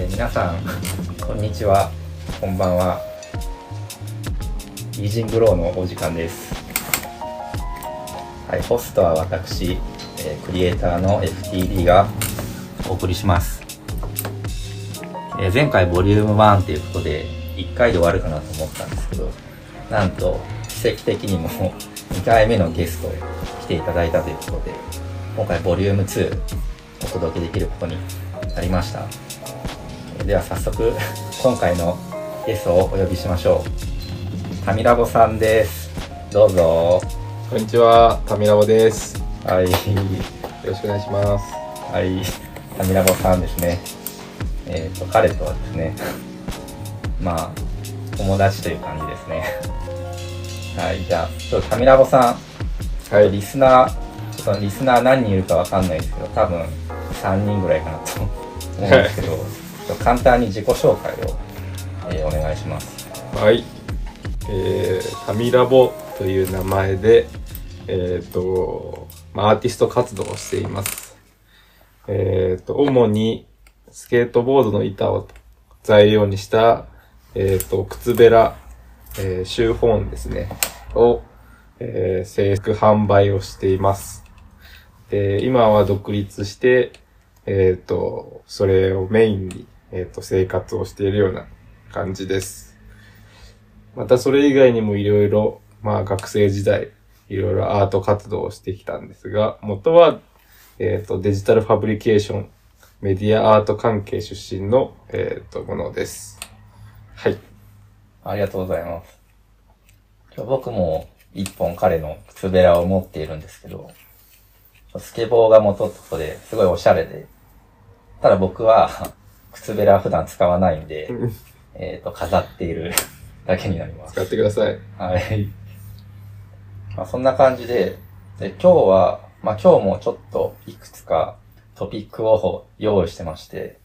えー皆さん、こんにちは。こんばんは。イージングローのお時間です。はい、ホストは私、えークリエイターの FTD がお送りします。えー前回ボリューム1ということで、1回で終わるかなと思ったんですけど、なんと、奇跡的にも2回目のゲスト来ていただいたということで、今回ボリューム2お届けできることになりました。えーでは早速、今回のゲストをお呼びしましょう。タミラボさんです。どうぞ。こんにちは、タミラボです。よはい。ろしくお願いします。はい。タミラボさんですね。えっ、と、彼とはですね、まあ、友達という感じですね。はい。じゃあ、ちょっとタミラボさん、はい。リスナー、ちょっとリスナー何人いるかわかんないですけど、多分3人ぐらいかなと思うんですけど、簡単に自己紹介を、えーお願いします。はい。えー、タミラボという名前で、えっ、と、まあ、アーティスト活動をしています。えっ、と、主にスケートボードの板を材料にした、えっ、と、靴べら、えー、シューホーンですね、を、えー制服販売をしています。で、今は独立して、えっ、と、それをメインに、えっ、と、生活をしているような感じです。またそれ以外にもいろいろ、まあ学生時代、いろいろアート活動をしてきたんですが、元は、えっ、と、デジタルファブリケーション、メディアアート関係出身の、えっ、と、ものです。はい。ありがとうございます。今日僕も一本彼の靴べらを持っているんですけど、スケボーが元ってこですごいおしゃれで、ただ僕は靴べらは普段使わないんで、えっと、飾っている だけになります。使ってください。はい。まあ、そんな感じで、で、今日は、まあ、今日もちょっといくつかトピックを用意してまして、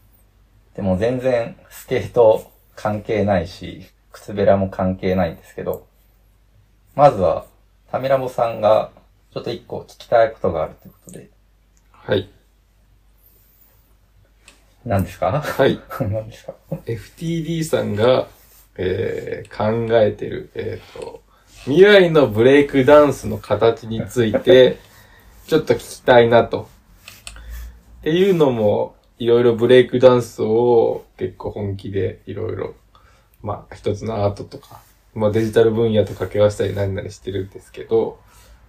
でも全然スケート関係ないし、靴べらも関係ないんですけど、まずは、タミラボさんがちょっと一個聞きたいことがあるということで、はい。何ですか？はい。何ですか？FTD さんが、えー考えてる、えっ、と、未来のブレイクダンスの形について、ちょっと聞きたいなと。っていうのも、いろいろブレイクダンスを結構本気でいろいろ、まあ一つのアートとか、まあデジタル分野と掛け合わせたり何々してるんですけど、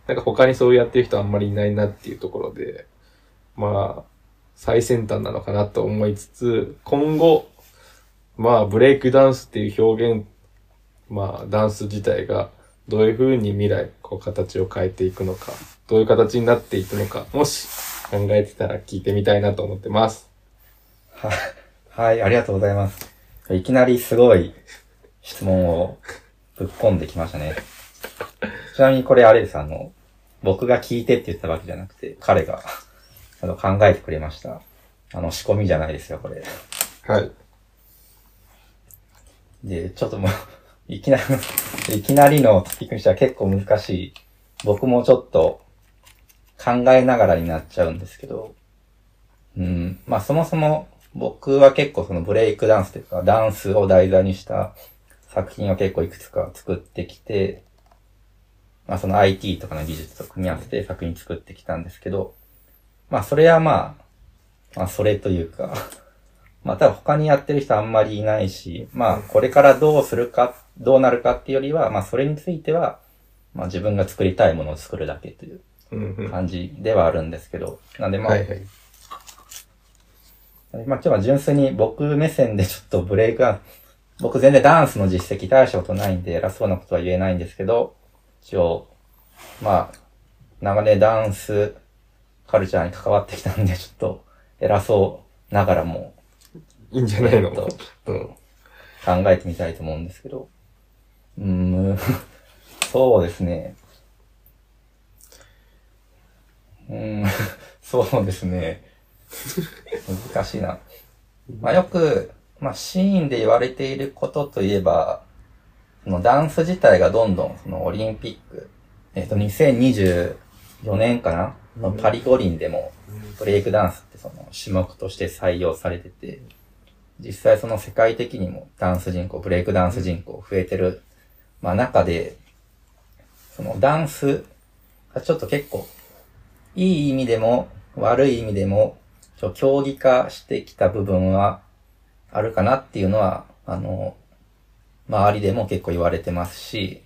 なんか他にそうやってる人あんまりいないなっていうところで、まあ、最先端なのかなと思いつつ、今後、まあ、ブレイクダンスっていう表現、まあ、ダンス自体が、どういう風に未来、こう、形を変えていくのか、どういう形になっていくのか、もし、考えてたら聞いてみたいなと思ってます。ははい、ありがとうございます。いきなりすごい質問をぶっ込んできましたね。ちなみにこれあれです、あの、僕が聞いてって言ったわけじゃなくて、彼があの考えてくれました。あの、仕込みじゃないですよ、これ。はい。で、ちょっともう、いきなり、いきなりのトピックにしては結構難しい。僕もちょっと考えながらになっちゃうんですけど、うん、まあそもそも僕は結構そのブレイクダンスというか、ダンスを題材にした作品を結構いくつか作ってきて、まあその IT とかの技術と組み合わせて作品作ってきたんですけど、まあそれはまあ、まあそれというか、まあ多分他にやってる人あんまりいないし、まあこれからどうするか、どうなるかっていうよりは、まあそれについては、まあ自分が作りたいものを作るだけという感じではあるんですけど、なんでまあ、いはい。まあ今日は純粋に僕目線でちょっとブレイクダンス、僕全然ダンスの実績大したことないんで偉そうなことは言えないんですけど、一応、まあ、長年ダンスカルチャーに関わってきたんで、ちょっと偉そうながらも、いいんじゃないの？とちょっと考えてみたいと思うんですけど。うーん、そうですね。うーん、そうですね。難しいな。まあよく、まあシーンで言われていることといえば、そのダンス自体がどんどんそのオリンピック、えっ、と2024年かなのパリ五輪でもブレイクダンスってその種目として採用されてて、実際その世界的にもダンス人口、ブレイクダンス人口増えてる、まあ中で、そのダンスがちょっと結構、いい意味でも悪い意味でも、ちょ競技化してきた部分はあるかなっていうのは、あの、周りでも結構言われてますし、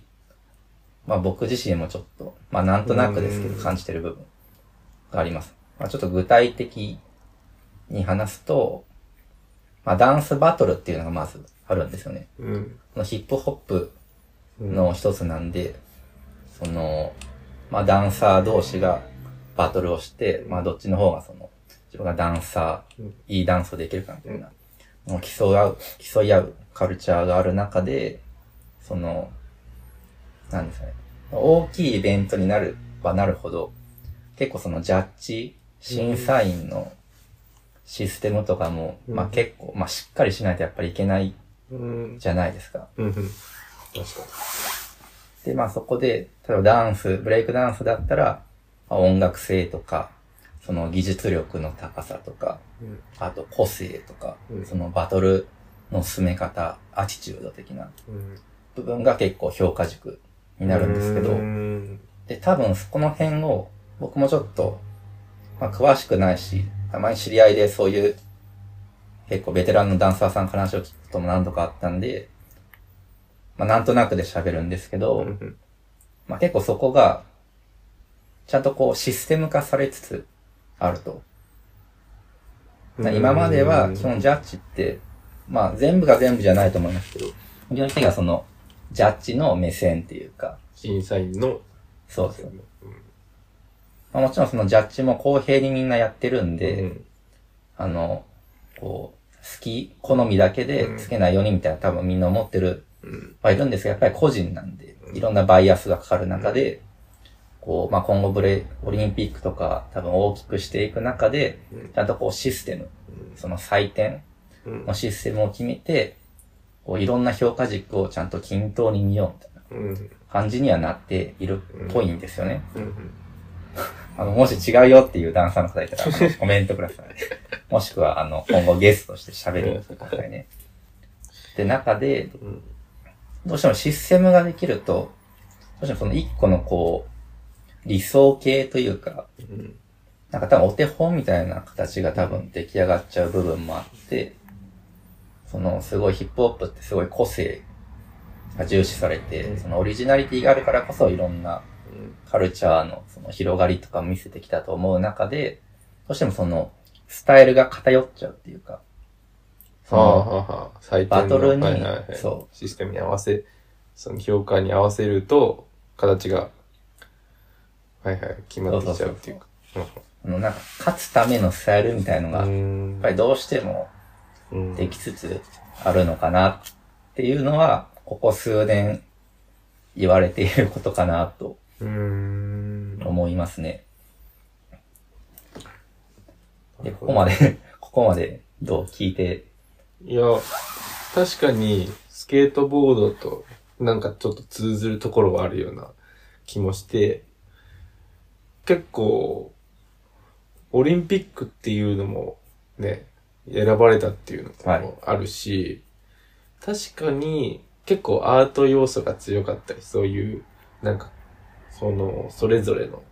まあ僕自身もちょっと、まあなんとなくですけど感じてる部分があります。まあちょっと具体的に話すと、まあダンスバトルっていうのがまずあるんですよね。うん。このヒップホップの一つなんで、その、まあダンサー同士がバトルをして、まあどっちの方がその、自分がダンサー、うんいいダンスをできるかみたいな、もう競い合う、競い合うカルチャーがある中で、その、なんですかね、大きいイベントになるはなるほど、結構そのジャッジ、審査員のシステムとかも、うんまあ結構、まあしっかりしないとやっぱりいけないうん。じゃないですか。うん。うん。確かで、まあそこで、例えばダンス、ブレイクダンスだったら、まあ音楽性とか、その技術力の高さとか、に。うん。あと個性とか、うんそのバトルの進め方、アティチュード的なうん。部分が結構評価軸になるんですけどう、ん。で、多分そこの辺を、僕もちょっと、まあ詳しくないし、たまに知り合いでそういう、結構ベテランのダンサーさんから話を聞くことも何度かあったんで、まあなんとなくで喋るんですけど、うん。まあ結構そこが、ちゃんとこうシステム化されつつあると。今までは基本ジャッジって、まあ全部が全部じゃないと思いますけど、基本的にはその、ジャッジの目線っていうか、審査員の、そうそう。まあ、もちろんそのジャッジも公平にみんなやってるんで、うんあの、こう、好き、好みだけでつけないようにみたいな多分みんな思ってるうん。はいるんですが、やっぱり個人なんで、いろんなバイアスがかかる中で、こう、まあ、今後ブレ、オリンピックとか多分大きくしていく中で、ちゃんとこうシステム、その採点うん。のシステムを決めて、こういろんな評価軸をちゃんと均等に見ようみたいなうん。感じにはなっているっぽいんですよね。うん。あの、もし違うよっていうダンサーの方いたら、コメントください。もしくは、あの、今後ゲストとして喋りに来てくださいね。で、中で、うん。どうしてもシステムができると、どうしてもその一個のこう、理想形というか、うん。なんか多分お手本みたいな形が多分出来上がっちゃう部分もあって、そのすごいヒップホップってすごい個性が重視されて、そのオリジナリティがあるからこそいろんなカルチャーのその広がりとかを見せてきたと思う中で、どうしてもそのスタイルが偏っちゃうっていうか、そはあ、のはあはあ、採点のバトルにはいはいはい。そシステムに合わせ、その評価に合わせると、形が、はいはい、決まってきちゃうっていうか。あのなんか勝つためのスタイルみたいのが、やっんぱりどうしてもうん。できつつあるのかなっていうのは、ここ数年言われていることかなと。思いますね。で、ここまで、ここまでどう聞いて、いや、確かに、スケートボードと、なんかちょっと通ずるところはあるような気もして、結構、オリンピックっていうのもね、選ばれたっていうのもあるし、確かに結構アート要素が強かったり、そういう、なんか、その、それぞれの、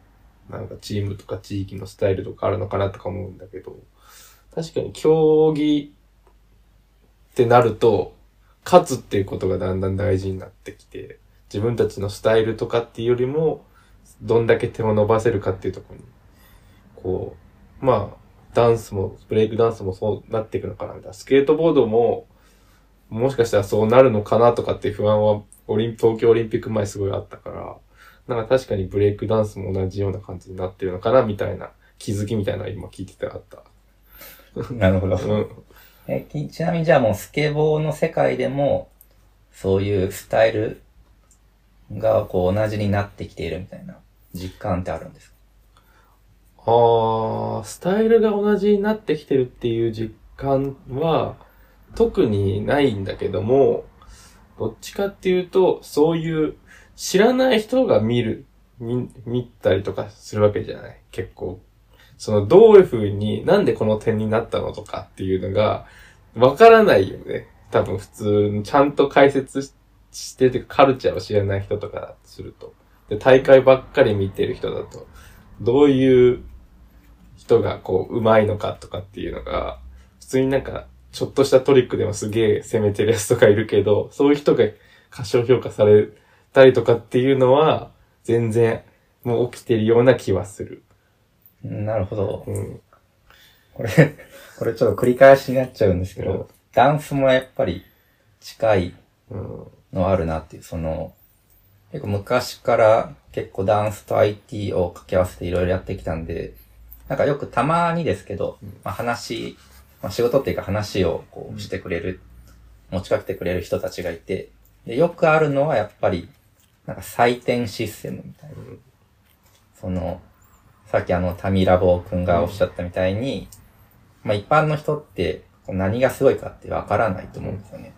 なんかチームとか地域のスタイルとかあるのかなとか思うんだけど、確かに競技ってなると、勝つっていうことがだんだん大事になってきて、自分たちのスタイルとかっていうよりも、どんだけ手を伸ばせるかっていうところに、こう、まあ、ダンスも、ブレイクダンスもそうなっていくのかなみたいな。スケートボードも、もしかしたらそうなるのかなとかっていう不安は、オリン、東京オリンピック前すごいあったから、なんか確かにブレイクダンスも同じような感じになってるのかなみたいな気づきみたいな今聞いててあった。なるほど。うん。えきちなみにじゃあもうスケボーの世界でも、そういうスタイルがこう同じになってきているみたいな実感ってあるんですか？ああ、スタイルが同じになってきてるっていう実感は特にないんだけども、どっちかっていうと、そういう知らない人が見る、見、見たりとかするわけじゃない結構。その、どういう風に、なんでこの点になったのとかっていうのが、わからないよね。多分普通にちゃんと解説ししてて、カルチャーを知らない人とかすると。で、大会ばっかり見てる人だと、どういう人がこう、上手いのかとかっていうのが、普通になんか、ちょっとしたトリックでもすげえ攻めてるやつとかいるけど、そういう人が過小評価されたりとかっていうのは、全然、もう起きてるような気はする。なるほど。うん。これ、これちょっと繰り返しになっちゃうんですけど、うんダンスもやっぱり近いうん。のあるなっていう、その、結構昔から結構ダンスと IT を掛け合わせていろいろやってきたんで、なんかよくたまにですけど、まあ、話、まあ、仕事っていうか話をこうしてくれる、持ちかけてくれる人たちがいて、でよくあるのはやっぱり、なんか採点システムみたいな。その、さっきあの、タミラボくんがおっしゃったみたいに、まあ一般の人って何がすごいかってわからないと思うんですよね。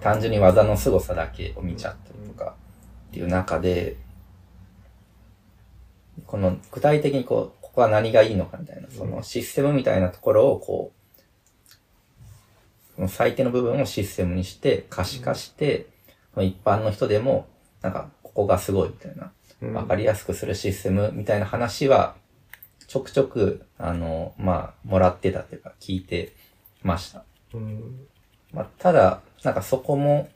単純に技の凄さだけを見ちゃったりとかっていう中で、この具体的にこう、ここは何がいいのかみたいな、そのシステムみたいなところをこう、この採点の部分をシステムにして可視化して、一般の人でも、なんか、ここがすごいみたいな、うんわかりやすくするシステムみたいな話は、ちょくちょく、あの、まあ、もらってたっていうか、聞いてました。うん。まあ、ただ、なんかそこも、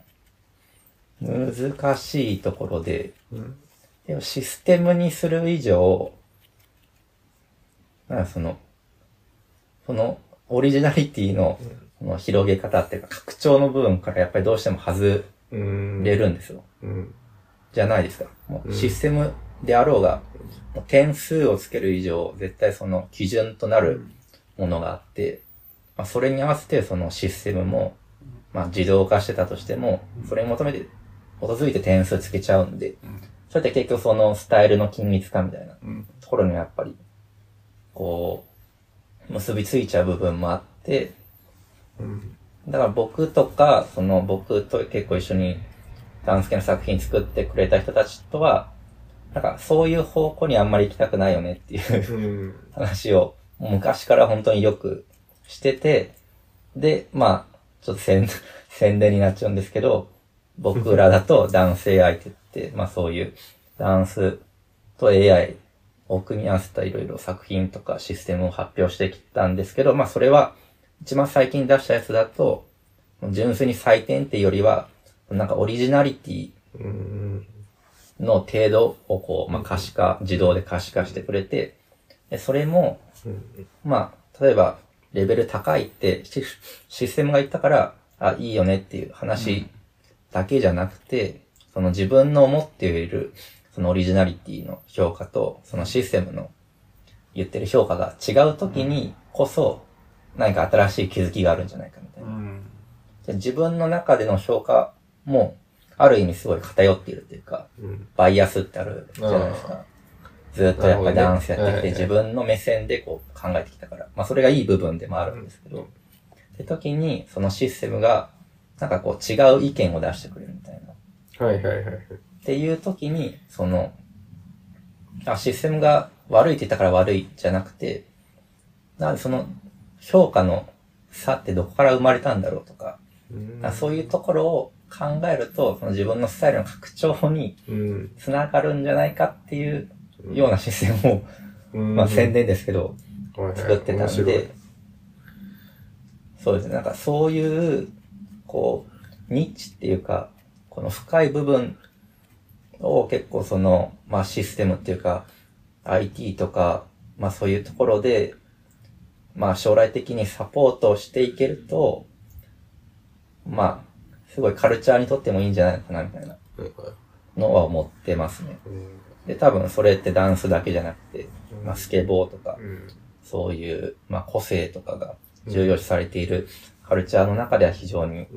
難しいところで、うん。でもシステムにする以上、なんかその、その、オリジナリティの、その広げ方っていうか、拡張の部分からやっぱりどうしても外うん。れるんですよ。うん。じゃないですか。もううんシステムであろうが、もう点数をつける以上、絶対その基準となるものがあって、まあ、それに合わせてそのシステムも、まあ、自動化してたとしても、それに求めて、基づいて点数つけちゃうんで、それって結局そのスタイルの緊密化みたいなうん。ところにはやっぱり、こう、結びついちゃう部分もあって、うん。だから僕とか、その僕と結構一緒にダンス系の作品作ってくれた人たちとは、なんかそういう方向にあんまり行きたくないよねっていううん。話を昔から本当によくしてて、で、まあ、ちょっと宣 宣伝になっちゃうんですけど、僕らだと男性相手って、まあそういうダンスと AI を組み合わせたいろいろ作品とかシステムを発表してきたんですけど、まあそれは一番最近出したやつだと、純粋に採点っていうよりは、なんかオリジナリティうん。の程度をこう、まあ可視化、自動で可視化してくれて、でそれも、うん。まあ、例えば、レベル高いってシシステムが言ったから、あ、いいよねっていう話だけじゃなくて、その自分の思っている、そのオリジナリティの評価と、そのシステムの言ってる評価が違う時にこそ、何か新しい気づきがあるんじゃないかみたいな。自分の中での評価も、ある意味すごい偏っているというか、うん。バイアスってあるじゃないですあか。ずっとやっぱりダンスやってきて、なるほどね自分の目線でこう考えてきたから。まあそれがいい部分でもあるんですけど、って時に、そのシステムが、なんかこう違う意見を出してくれるみたいな。はいはいはい。っていう時に、その、あ、システムが悪いって言ったから悪いじゃなくて、なんでその評価の差ってどこから生まれたんだろうとか、うんあそういうところを考えると、その自分のスタイルの拡張にうん。つながるんじゃないかっていうようなシステムを、うん。まあ宣伝ですけど、作ってたんで、そうですね、なんかそういう、こう、ニッチっていうか、この深い部分を結構その、まあシステムっていうか、IT とか、まあそういうところで、まあ将来的にサポートをしていけると、まあ、すごいカルチャーにとってもいいんじゃないのかなみたいなのは思ってますね。うん。で、多分それってダンスだけじゃなくて、まあスケボーとか、うん。そういう、まあ、個性とかが重要視されているカルチャーの中では非常に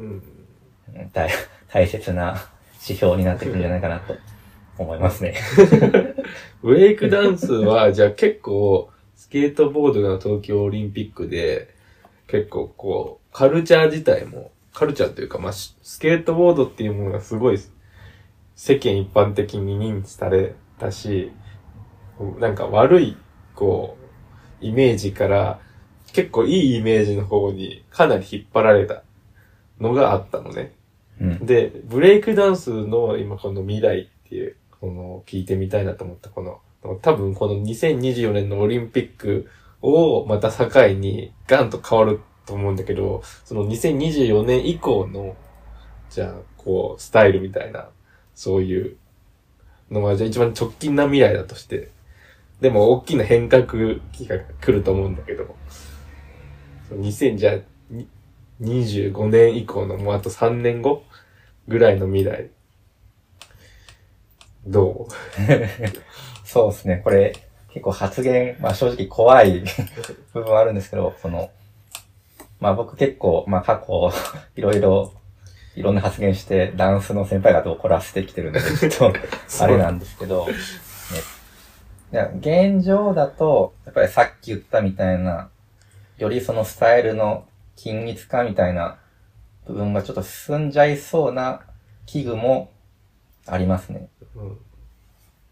大大切な指標になってくるんじゃないかなと思いますね。ウェイクダンスは、じゃあ結構、スケートボードが東京オリンピックで、結構こう、カルチャー自体も、カルチャーというか、まあ、しスケートボードっていうものがすごい、世間一般的に認知されたし、なんか悪い、こう、イメージから結構いいイメージの方にかなり引っ張られたのがあったのね。うん。で、ブレイクダンスの今この未来っていう、この聞いてみたいなと思ったこの、多分この2024年のオリンピックをまた境にガンと変わると思うんだけど、その2024年以降の、じゃあ、こう、スタイルみたいな、そういうのは、じゃあ一番直近な未来だとして、でも大きな変革期が来ると思うんだけど、2000じゃ、25年以降のもうあと3年後ぐらいの未来。どう？そうですね。これ、結構発言、まあ正直怖い部分はあるんですけど、その、まあ僕結構、まあ過去、いろいろ、いろんな発言して、ダンスの先輩方を怒らせてきてるんで、ちょっと、あれなんですけど、ね、現状だと、やっぱりさっき言ったみたいな、よりそのスタイルの均一化みたいな部分がちょっと進んじゃいそうな器具もありますね。う、うん、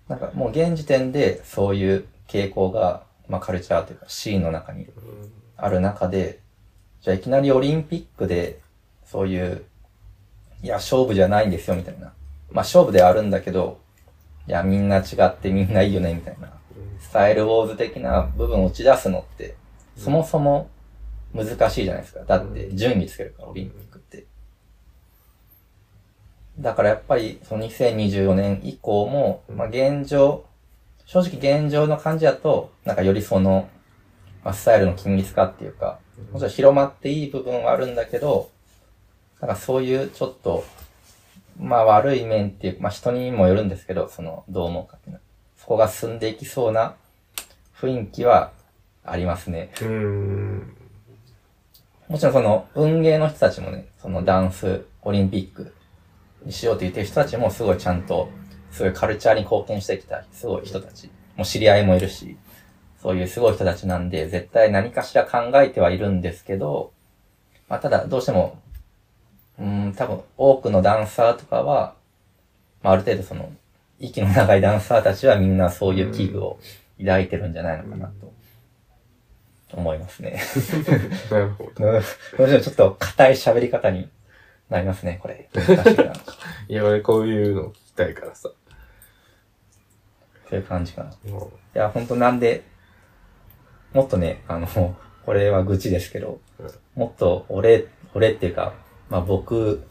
なんかもう現時点でそういう傾向が、まあカルチャーというかシーンの中にある中で、じゃあいきなりオリンピックでそういう、いや勝負じゃないんですよみたいな。まあ勝負ではあるんだけど、いやみんな違ってみんないいよねみたいな。スタイルウォーズ的な部分を打ち出すのって、そもそも難しいじゃないですか。だって順位つけるから、オリンピックって。だからやっぱり、その2024年以降も、まあ現状、正直現状の感じだと、なんかよりその、まあスタイルの均一化っていうか、もちろん広まっていい部分はあるんだけど、なんかそういうちょっと、まあ悪い面っていう、まあ人にもよるんですけど、その、どう思うかっていうのは。そこが進んでいきそうな雰囲気はありますね。うーん。もちろんその運営の人たちもね、そのダンスオリンピックにしようと言ってる人たちもすごいちゃんと、すごいカルチャーに貢献してきた、すごい人たち。もう知り合いもいるし、そういうすごい人たちなんで、絶対何かしら考えてはいるんですけど、まあただどうしても、うーん、多分多くのダンサーとかは、まあある程度その、息の長いダンサーたちはみんなそういう器具を抱いてるんじゃないのかなと、思いますね。なるほど。うん。もちょっと硬い喋り方になりますね、これ。いや、俺こういうの聞きたいからさ。そういう感じかな。いもや、ほんとなんで、もっとね、あの、これは愚痴ですけど、うんもっと俺、俺っていうか、まあ僕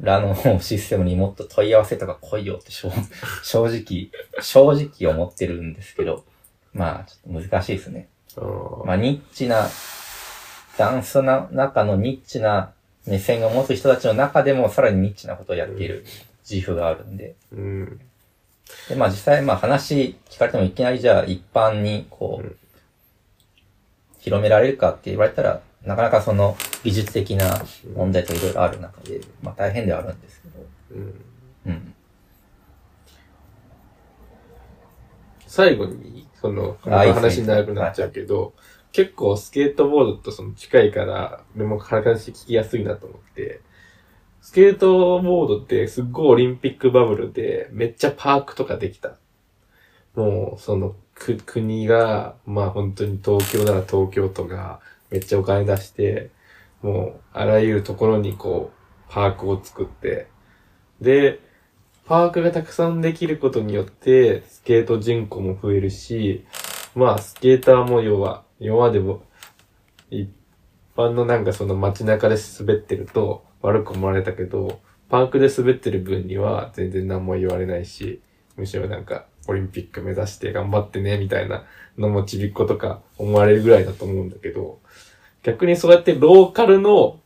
らの システムにもっと問い合わせとか来いよって正 正直、正直思ってるんですけど、まあちょっと難しいですね。まあ、ニッチな、ダンスの中のニッチな目線を持つ人たちの中でもさらにニッチなことをやっている自負があるんで。ーうん。で、まあ実際、まあ話聞かれてもいきなりじゃあ一般にこう、うん広められるかって言われたら、なかなかその技術的な問題といろいろある中で、まあ大変ではあるんですけど。うん。うん。最後に、その、あいいっすね話になくなっちゃうけど、結構スケートボードとその近いから、でも話聞きやすいなと思って、スケートボードってすっごいオリンピックバブルで、めっちゃパークとかできた。もう、その、く、国が、まあ本当に東京なら東京都がめっちゃお金出して、もう、あらゆるところにこう、パークを作って、で、パークがたくさんできることによって、スケート人口も増えるし、まあ、スケーターも要は、今までも、一般のなんかその街中で滑ってると悪く思われたけど、パークで滑ってる分には全然何も言われないし、むしろなんか、オリンピック目指して頑張ってね、みたいなのもちびっことか思われるぐらいだと思うんだけど、逆にそうやってローカルの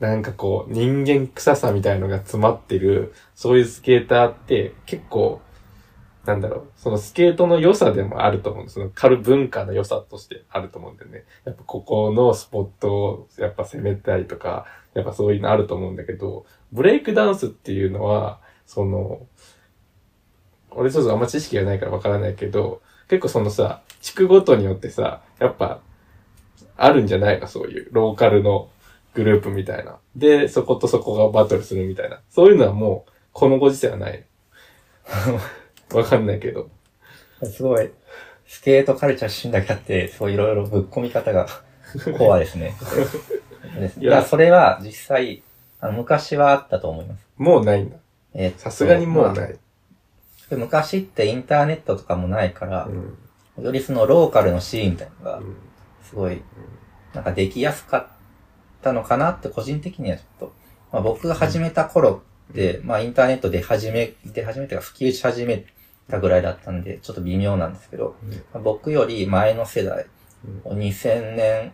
なんかこう、人間臭さみたいのが詰まってる、そういうスケーターって結構、なんだろう、そのスケートの良さでもあると思うんです。そのカル文化の良さとしてあると思うんだよね。やっぱここのスポットをやっぱ攻めたいとか、やっぱそういうのあると思うんだけど、ブレイクダンスっていうのは、その、俺ちょっとあんま知識がないからわからないけど、結構そのさ、地区ごとによってさ、やっぱ、あるんじゃないの？そういう、ローカルのグループみたいな。で、そことそこがバトルするみたいな。そういうのはもう、このご時世はない。わかんないけど。すごい、スケートカルチャー出身だけあって、そういろいろぶっ込み方がコアですね。いいやや、それは実際、あの昔はあったと思います。もうないんだ。えさすがにもうまあない。で昔ってインターネットとかもないからう、ん。よりそのローカルのシーンみたいなのが、うん。すごい、なんかできやすかったのかなって個人的にはちょっと、まあ僕が始めた頃って、まあインターネットで始め、で始めてか普及し始めたぐらいだったんで、ちょっと微妙なんですけど、まあ僕より前の世代、2000年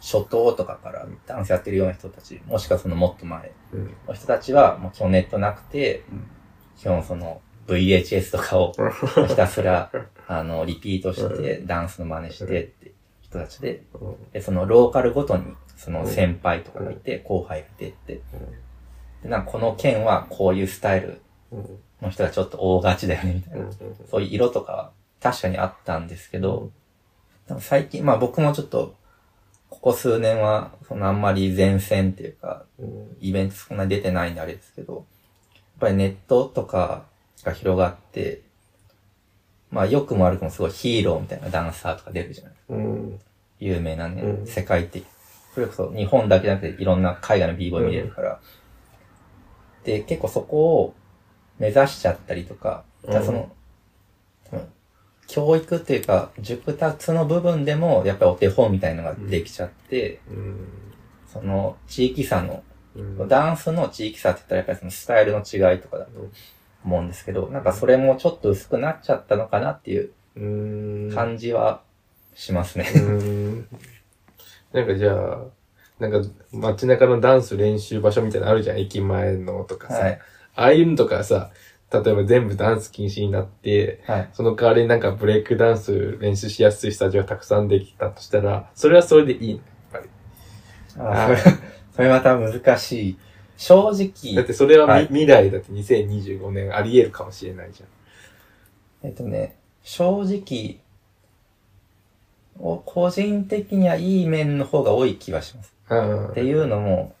初頭とかからダンスやってるような人たち、もしくはそのもっと前うん。の人たちは、もう基本ネットなくてうん、基本その VHS とかをひたすら、あの、リピートして、ダンスの真似してって人たちで、で、そのローカルごとに、その先輩とかがいて、後輩がいてって、で、なんかこの県はこういうスタイルうん。の人がちょっと大勝ちだよね、みたいな。そういう色とかは確かにあったんですけど、でも最近、まあ僕もちょっと、ここ数年は、そのあんまり前線っていうか、うん。イベントそんなに出てないんであれですけど、やっぱりネットとかが広がって、まあ良くも悪くもすごいヒーローみたいなダンサーとか出るじゃないうん。有名なね、うん世界的。それこそ日本だけじゃなくていろんな海外の b ボーイ見れるから。で、結構そこを目指しちゃったりとか、からその、多分教育っていうか、熟達の部分でもやっぱりお手本みたいのができちゃって、うん。その地域差のうん。ダンスの地域差って言ったらやっぱりそのスタイルの違いとかだと思うんですけど、なんかそれもちょっと薄くなっちゃったのかなっていううん。感じはしますね。うん。なんかじゃあ、なんか街中のダンス練習場所みたいなのあるじゃん、駅前のとかさ。はい。ああいうのとかさ、例えば全部ダンス禁止になって、はい。その代わりになんかブレイクダンス練習しやすいスタジオがたくさんできたとしたら、それはそれでいいのやっぱり。あそれそれまた難しい。正直、だってそれはみ、はい未来だって2025年あり得るかもしれないじえっとね、正直、お個人的にはいい面の方が多い気がします。っていうのも、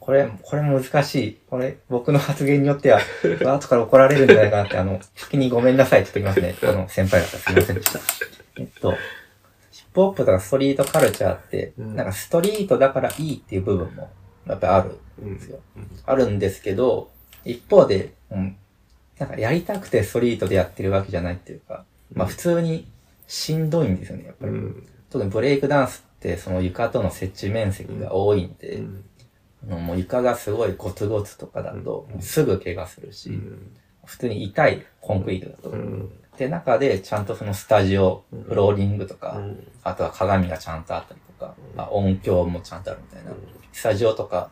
これ、これも難しい。これ、僕の発言によっては、後から怒られるんじゃないかなって、あの、先にごめんなさいって言ってきますね。この先輩方すいませんでした。えっと、ヒップホップとかストリートカルチャーって、うんなんかストリートだからいいっていう部分も、やっぱりあるうんんですよ。うんあるんですけど、一方で、うん、なんかやりたくてストリートでやってるわけじゃないっていうか、まあ普通にしんどいんですよね、やっぱり。うん。特にブレイクダンスってその床との接地面積が多いんで、うんあのもう床がすごいゴツゴツとかだとうんすぐ怪我するし、普通に痛いコンクリートだと。うん。で、中でちゃんとそのスタジオ、うんフローリングとか、うんあとは鏡がちゃんとあったりとか、まあ、音響もちゃんとあるみたいな、スタジオとか、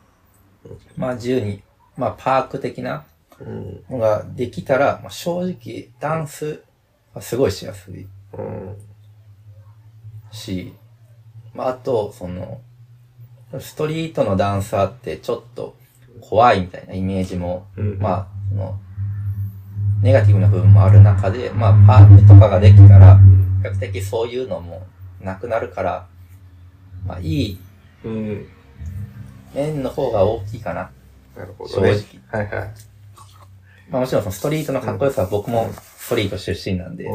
まあ自由に、まあパーク的なうん。のができたら、まあ、正直ダンスはすごいしやすいうん。し、まああと、その、ストリートのダンサーってちょっと怖いみたいなイメージも、うんまあ、その、ネガティブな部分もある中で、まあパークとかができたら、比較的そういうのもなくなるから、まあいいうん。面の方が大きいかな。なるほどね。正はいはい。まあもちろんそのストリートのかっこよさは僕もストリート出身なんで、う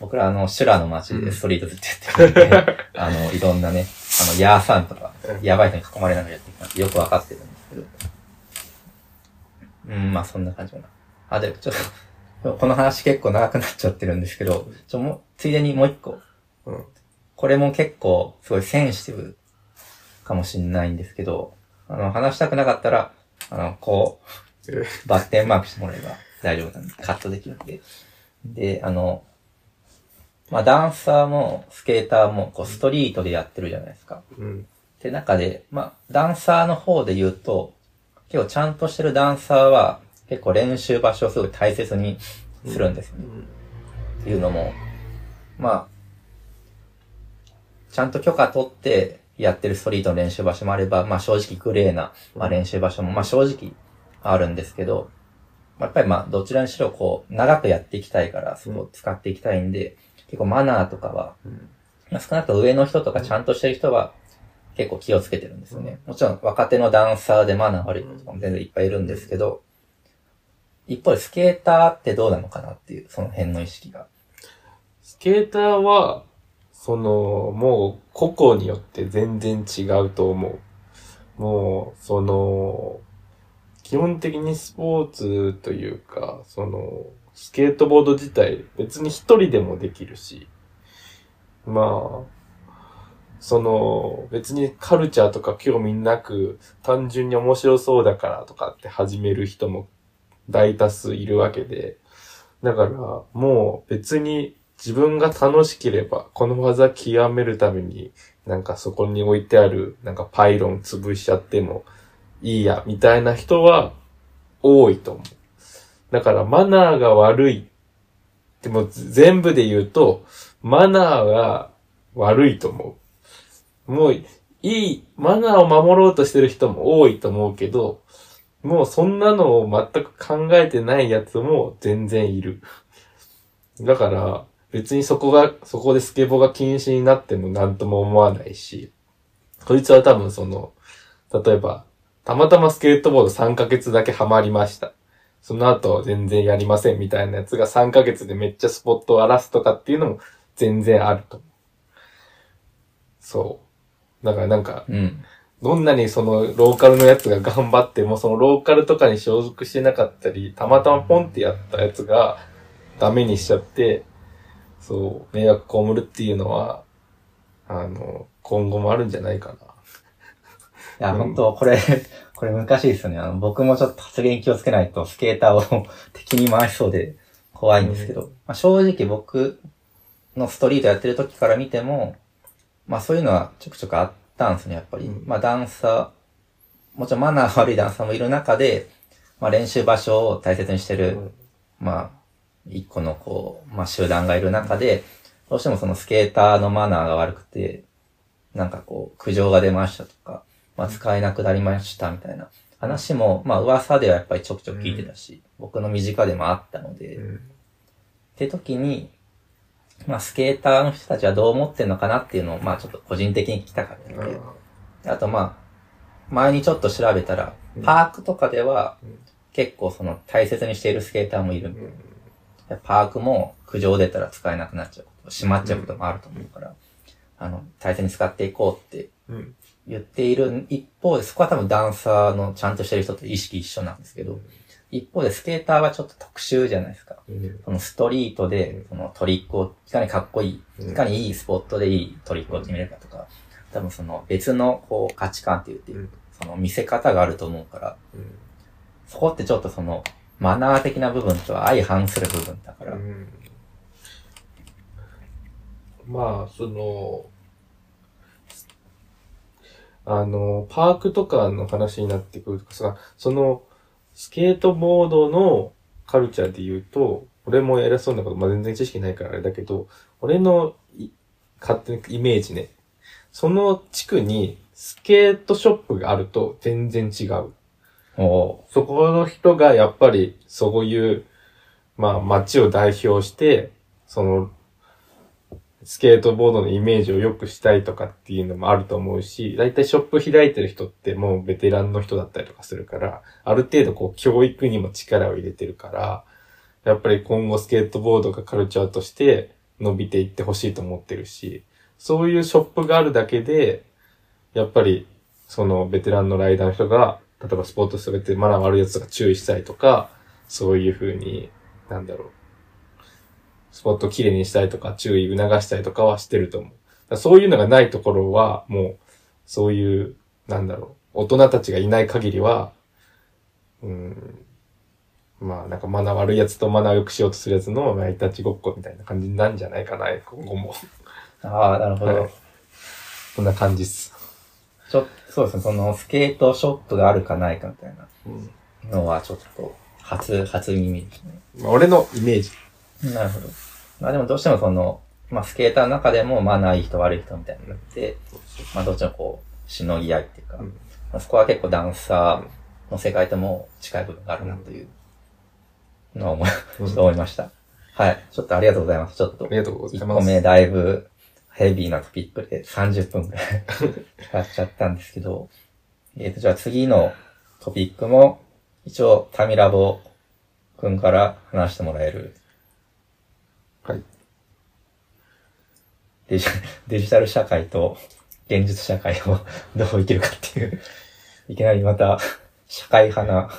僕らあの、修羅の街でストリートずっとやってるんで、あの、いろんなね、あの、ヤーさんとかう、んやばい人に囲まれながらやってきたんで、よくわかってるんですけど。うん、まあそんな感じかな。あ、で、ちょっと、この話結構長くなっちゃってるんですけど、ちょ、もう、ついでにもう一個、うん。これも結構、すごいセンシティブかもしんないんですけど、あの、話したくなかったら、あの、こう、えバッテンマークしてもらえば大丈夫なんで、カットできるんで。で、あの、まあ、ダンサーもスケーターもこうストリートでやってるじゃないですか。うん。って中で、まあ、ダンサーの方で言うと、結構ちゃんとしてるダンサーは結構練習場所をすごい大切にするんですよね。っていうのも、まあ、ちゃんと許可取ってやってるストリートの練習場所もあれば、まあ正直グレーな、まあ、練習場所も、まあ正直あるんですけど、まあやっぱりまあどちらにしろこう、長くやっていきたいから、そこを使っていきたいんで、結構マナーとかは、うんまあ少なくとも上の人とかちゃんとしてる人は結構気をつけてるんですよね。もちろん若手のダンサーでマナー悪い人とかも全然いっぱいいるんですけど、一方でスケーターってどうなのかなっていう、その辺の意識が。スケーターは、その、もう個々によって全然違うと思う。もう、その、基本的にスポーツというか、その、スケートボード自体別に一人でもできるし、まあ、その、別にカルチャーとか興味なく、単純に面白そうだからとかって始める人も大多数いるわけで、だから、もう別に自分が楽しければ、この技極めるために、なんかそこに置いてある、なんかパイロン潰しちゃってもいいや、みたいな人は多いと思う。だからマナーが悪い。でも全部で言うと、マナーが悪いと思う。もう、いい、マナーを守ろうとしてる人も多いと思うけど、もうそんなのを全く考えてないやつも全然いる。だから、別にそこが、そこでスケボーが禁止になっても何とも思わないし、こいつは多分その、例えば、たまたまスケートボード3ヶ月だけハマりました。その後全然やりませんみたいなやつが3ヶ月でめっちゃスポットを荒らすとかっていうのも全然あると思う。そう。だからなんか、うん。どんなにそのローカルのやつが頑張っても、そのローカルとかに所属してなかったり、たまたまポンってやったやつがダメにしちゃって、そう、迷惑被るっていうのは、あの、今後もあるんじゃないかな。いや、うん本当これ、これ難しいですよね。あの、僕もちょっと発言気をつけないとスケーターを敵に回しそうで怖いんですけど、まあ、正直僕のストリートやってる時から見ても、まあそういうのはちょくちょくあったんですね、やっぱり。うんまあダンサー、もちろんマナー悪いダンサーもいる中で、まあ練習場所を大切にしてる、まあ、一個のこう、まあ集団がいる中で、どうしてもそのスケーターのマナーが悪くて、なんかこう、苦情が出ましたとか、まあ使えなくなりましたみたいな。話も、まあ噂ではやっぱりちょくちょく聞いてたし、僕の身近でもあったので、うん。って時に、まあスケーターの人たちはどう思ってんのかなっていうのを、まあちょっと個人的に聞きたかったので、あとまあ、前にちょっと調べたら、うん。パークとかではうん。結構その大切にしているスケーターもいるパークも苦情出たら使えなくなっちゃう。こと、閉まっちゃうこともあると思うから、あの、大切に使っていこうってうん。言っている一方で、そこは多分ダンサーのちゃんとしてる人と意識一緒なんですけど、一方でスケーターはちょっと特殊じゃないですか。うん。そのストリートで、そのトリックを、いかにかっこいい、うん。いかにいいスポットでいいトリックを決めるかとか、多分その別のこう価値観って言って、うん。その見せ方があると思うから、うん。そこってちょっとそのマナー的な部分とは相反する部分だから、うん。まあ、その、あの、パークとかの話になってくるとかさ、その、スケートボードのカルチャーで言うと、俺も偉そうなこと、まあ、全然知識ないからあれだけど、俺の勝手なイメージね、その地区にスケートショップがあると全然違う。そこの人がやっぱりそういう、まあ街を代表して、その、スケートボードのイメージを良くしたいとかっていうのもあると思うし、だいたいショップ開いてる人ってもうベテランの人だったりとかするから、ある程度こう教育にも力を入れてるから、やっぱり今後スケートボードがカルチャーとして伸びていってほしいと思ってるし、そういうショップがあるだけで、やっぱりそのベテランのライダーの人が、例えばスポーツすべてマナー悪いやつが注意したりとか、そういう風に、なんだろう、スポットをきれいにしたりとか、注意促したりとかはしてると思う。そういうのがないところは、もう、そういう、なんだろう、大人たちがいない限りは、うん、まあなんかマナー悪いやつとマナー良くしようとするやつの、まあ、イタチごっこみたいな感じになるんじゃないかな、今後も。ああ、なるほど。はいそんな感じっす。ちょっと、そうですね、そのスケートショップがあるかないかみたいうんなのはちょっと、初、初耳ですね。まあ、俺のイメージ。なるほど。まあでもどうしてもその、まあスケーターの中でもマナーいい人悪い人みたいなのがいて、まあどっちもこう、しのぎ合いっていうか、うんまあ、そこは結構ダンサーの世界とも近い部分があるなというのは思い、うんちょっと思いました。はい。ちょっとありがとうございます。ちょっとあ、りがとうござい1ます。個目だいぶヘビーなトピックで30分くらい使っちゃったんですけど、えっ、と、じゃあ次のトピックも、一応タミラボくんから話してもらえる。はい。デジデジタル社会と現実社会をどう生きるかっていう、いきなりまた社会派な、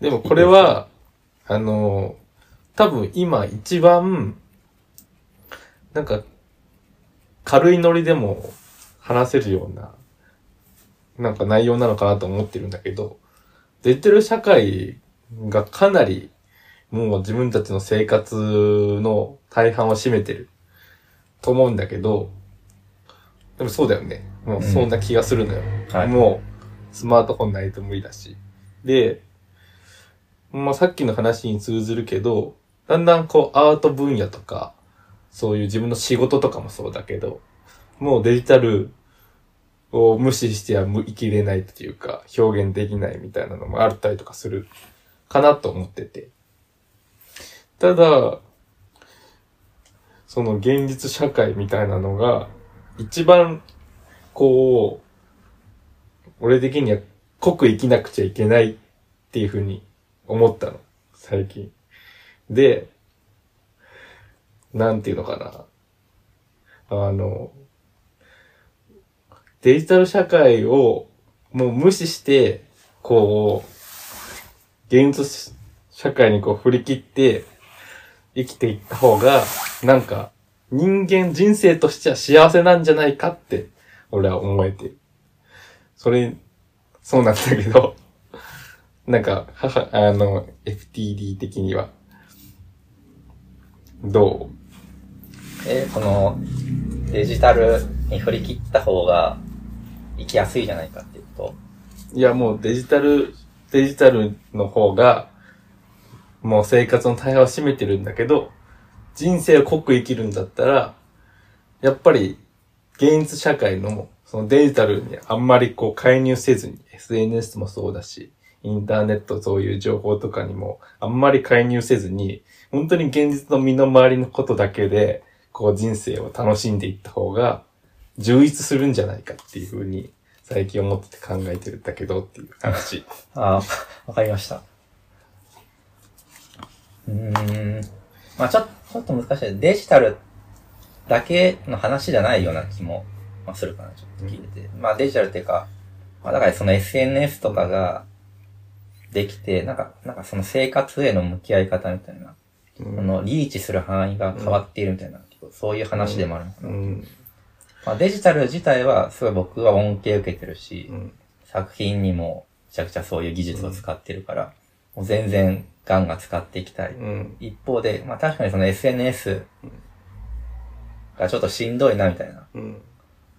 でもこれは、あの、多分今一番、なんか、軽いノリでも話せるような、なんか内容なのかなと思ってるんだけど、デジタル社会がかなり、もう自分たちの生活の大半を占めてると思うんだけど、でもそうだよね。もうそんな気がするのよ。はいもう、スマートフォンないと無理だし。で、まあさっきの話に通ずるけど、だんだんこうアート分野とか、そういう自分の仕事とかもそうだけど、もうデジタルを無視しては生きれないっていうか、表現できないみたいなのもあったりとかするかなと思ってて。ただ、その現実社会みたいなのが、一番、こう、俺的には濃く生きなくちゃいけないっていうふうに思ったの、最近。で、なんていうのかな。あの、デジタル社会をもう無視して、こう、現実社会にこう振り切って生きていった方が、なんか人間人生としては幸せなんじゃないかって、俺は思えてる。それ、そうなんだけど、なんか、母、あの、FTD 的には、どう？え、このデジタルに振り切った方が生きやすいじゃないかっていうこういや、もうデジタル、デジタルの方が、もう生活の大半を占めてるんだけど、人生を濃く生きるんだったら、やっぱり、現実社会の、そのデジタルにあんまりこう介入せずに、SNS もそうだし、インターネットそういう情報とかにもあんまり介入せずに、本当に現実の身の回りのことだけで、こう人生を楽しんでいった方が、充実するんじゃないかっていうふうに、最近思ってて考えてるんだけどっていう話。と。ああ、わかりました。うーん。まあちょっと、ちょっと難しい。デジタルだけの話じゃないような気も、まあ、するかな、ちょっと聞いてて。まあデジタルっていうか、まあだからその SNS とかができて、なんか、なんかその生活への向き合い方みたいな、うこのリーチする範囲が変わっているみたいな、そういう話でもあるのかな。ん。まあ、デジタル自体はすごい僕は恩恵受けてるし、うん。作品にもめちゃくちゃそういう技術を使ってるから、もう全然ガンガン使っていきたい。うん。一方で、まあ確かにその SNS がちょっとしんどいなみたいな。うん。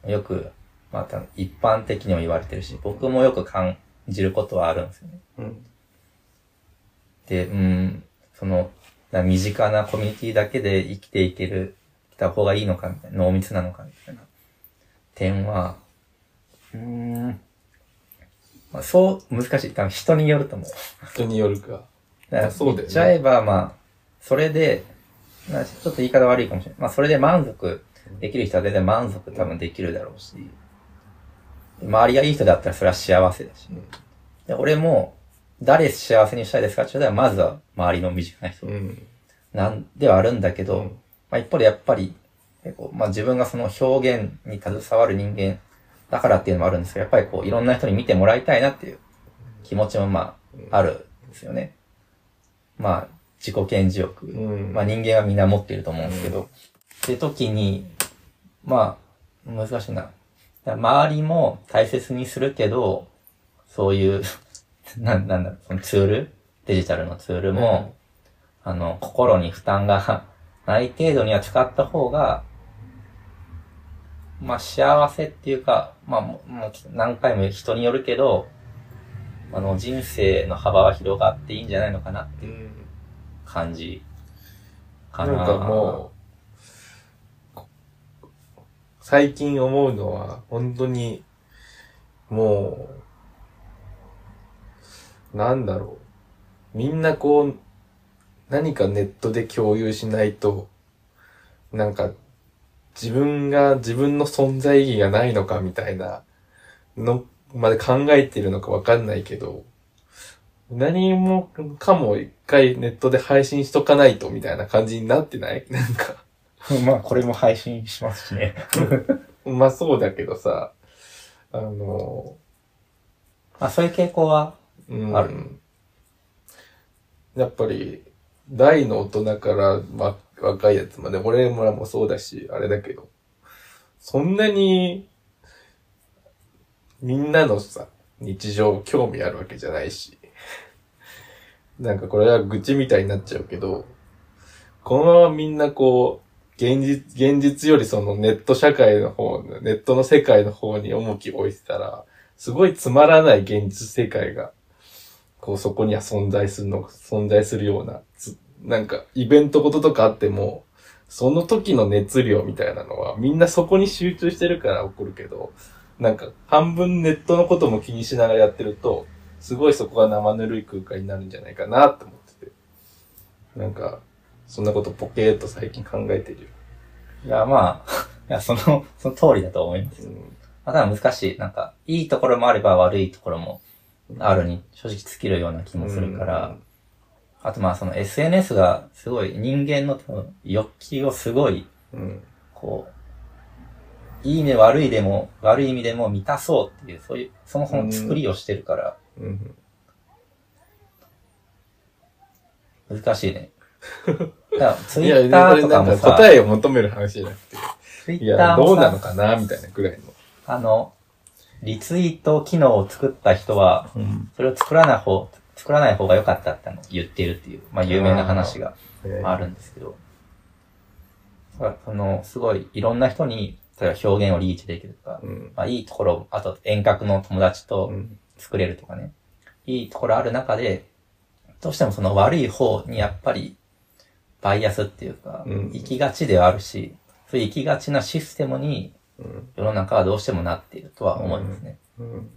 よく、また一般的にも言われてるし、僕もよく感じることはあるんですよね。うん。で、うん、その、な身近なコミュニティだけで生きていける、きた方がいいのかみたいな、濃密なのかみたいな点は、うーん、まあ、そう難しい。多分人によると思う。人によるか。だからそうだよね言っちゃえば、まあ、それで、まあちょっと言い方悪いかもしれない。まあ、それで満足できる人は全然満足多分できるだろうし、周りがいい人だったらそれは幸せだし。で俺も、誰幸せにしたいですかって言ったら、まずは周りの身近な人うん。なんではあるんだけど、うんまあ一方でやっぱり、結構まあ自分がその表現に携わる人間だからっていうのもあるんですけど、やっぱりこういろんな人に見てもらいたいなっていう気持ちもまああるんですよね。まあ自己顕示欲。うん。まあ人間はみんな持っていると思うんですけど、って時に、まあ難しいな。周りも大切にするけど、そういう、なんなんだろう、そのツール？デジタルのツールも、あの、心に負担がない程度には使った方が、まあ幸せっていうか、まあもう何回も人によるけど、あの人生の幅は広がっていいんじゃないのかなっていう。感じかな。なんかもう、最近思うのは、本当に、もう、なんだろう。みんなこう、何かネットで共有しないと、なんか、自分が自分の存在意義がないのかみたいなのまで考えてるのかわかんないけど、何もかも一回ネットで配信しとかないとみたいな感じになってない？なんか、まあ、これも配信しますしね。まあそうだけどさ、あの、まあ、そういう傾向は、うん、あるやっぱり、大の大人から、ま、若いやつまで、俺らもそうだし、あれだけど、そんなに、みんなのさ、日常興味あるわけじゃないし、なんかこれは愚痴みたいになっちゃうけど、このままみんなこう、現実、現実よりそのネット社会の方、ネットの世界の方に重きを置いてたら、すごいつまらない現実世界が、こうそこには存在するの、存在するような、つなんかイベントこととかあっても、その時の熱量みたいなのはみんなそこに集中してるから起こるけど、なんか半分ネットのことも気にしながらやってると、すごいそこが生ぬるい空間になるんじゃないかなって思ってて。なんか、そんなことポケーっと最近考えてるよ。いや、まあ、いや、その、その通りだと思います。うんまあ、ただ難しい。なんか、いいところもあれば悪いところもあるに正直尽きるような気もするから、あとまあその SNS がすごい人間の欲求をすごい、うん。こう、いいね悪いでも、悪い意味でも満たそうっていう、そういう、そもそも作りをしてるから、うん。難しいね。だから ツイッターとかもさ、答えを求める話じゃなくて、ツイッターもさ、なのかなみたいなぐらいの。あの、リツイート機能を作った人は、うん。それを作らない方、作らない方が良かったって言ってるっていう、まあ有名な話があるんですけど、そその、すごいいろんな人に、例えば表現をリーチできるとか、うん。まあいいところ、あと遠隔の友達とうん。作れるとかね、いいところある中で、どうしてもその悪い方にやっぱり、バイアスっていうか、うん行きがちではあるし、そういう行きがちなシステムにうん。世の中はどうしてもなっているとは思いますね。うん。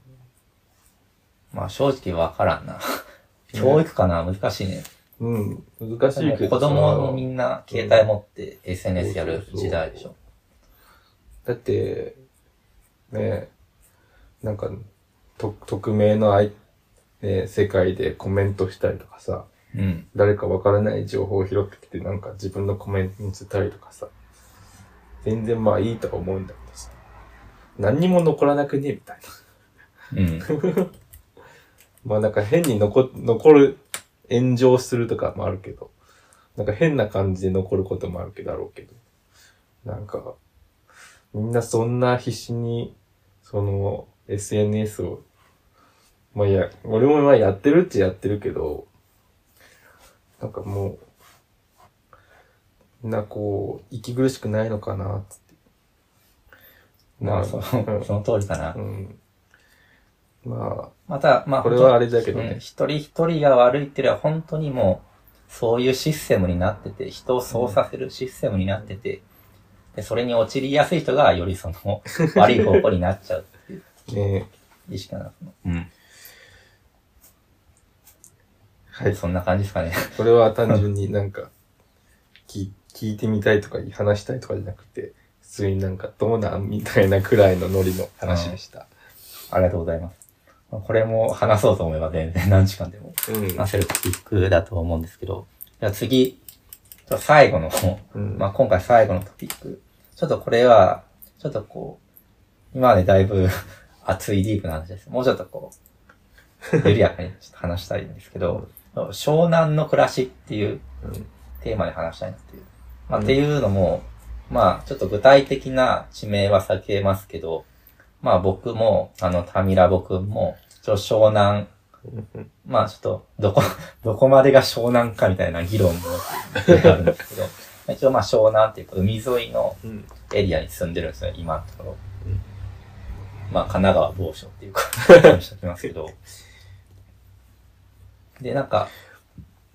まあ正直わからんな。教育かな？難しいね。うん。難しいけど子さ。供もみんな携帯持って SNS やる時代でしょ。だって、ねなんか、と、匿名のあい、ね、世界でコメントしたりとかさ、うん。誰かわからない情報を拾ってきてなんか自分のコメントに載せたりとかさ、全然まあいいとは思うんだけどさ、何にも残らなくね？みたいな。うん。まあなんか変に残、残る、炎上するとかもあるけど、なんか変な感じで残ることもあるけど、だろうけど、なんか、みんなそんな必死に、その、SNS を、まあいや、俺もまあやってるっちゃやってるけど、なんかもう、みんなこう、息苦しくないのかな、つって。まあ、その通りかなう。ん。ままた、まあ、あ、これはあれだけどうんね。一人一人が悪いっていうよりは本当にもう、そういうシステムになってて、人をそうさせるシステムになってて、で、それに陥りやすい人がよりその、悪い方向になっちゃうっていうね意識かな。うん。はい。そんな感じですかね。これは単純になんか、聞聞いてみたいとか話したいとかじゃなくて、普通になんかどうなんみたいなくらいのノリの話でした。ありがとうございます。まあこれも話そうと思えば全然 何時間でもうん。話せるトピックだと思うんですけど、じゃあ次、最後の、うんまあ今回最後のトピック。ちょっとこれは、ちょっとこう、今までだいぶ 熱いディープな話です。もうちょっとこう、緩やかにちょっと話したいんですけど、湘南の暮らしっていううんテーマで話したいなっていう。まあ、うんっていうのも、まあ、ちょっと具体的な地名は避けますけど、まあ僕も、あの、タミラボ君も、ちょっと湘南、うんまあちょっと、どこ、どこまでが湘南かみたいな議論もあるんですけど、一応まあ湘南っていうか海沿いのうん。エリアに住んでるんですよ、今のところ。うんまあ神奈川某所っていうか、話しておきますけど。で、なんか、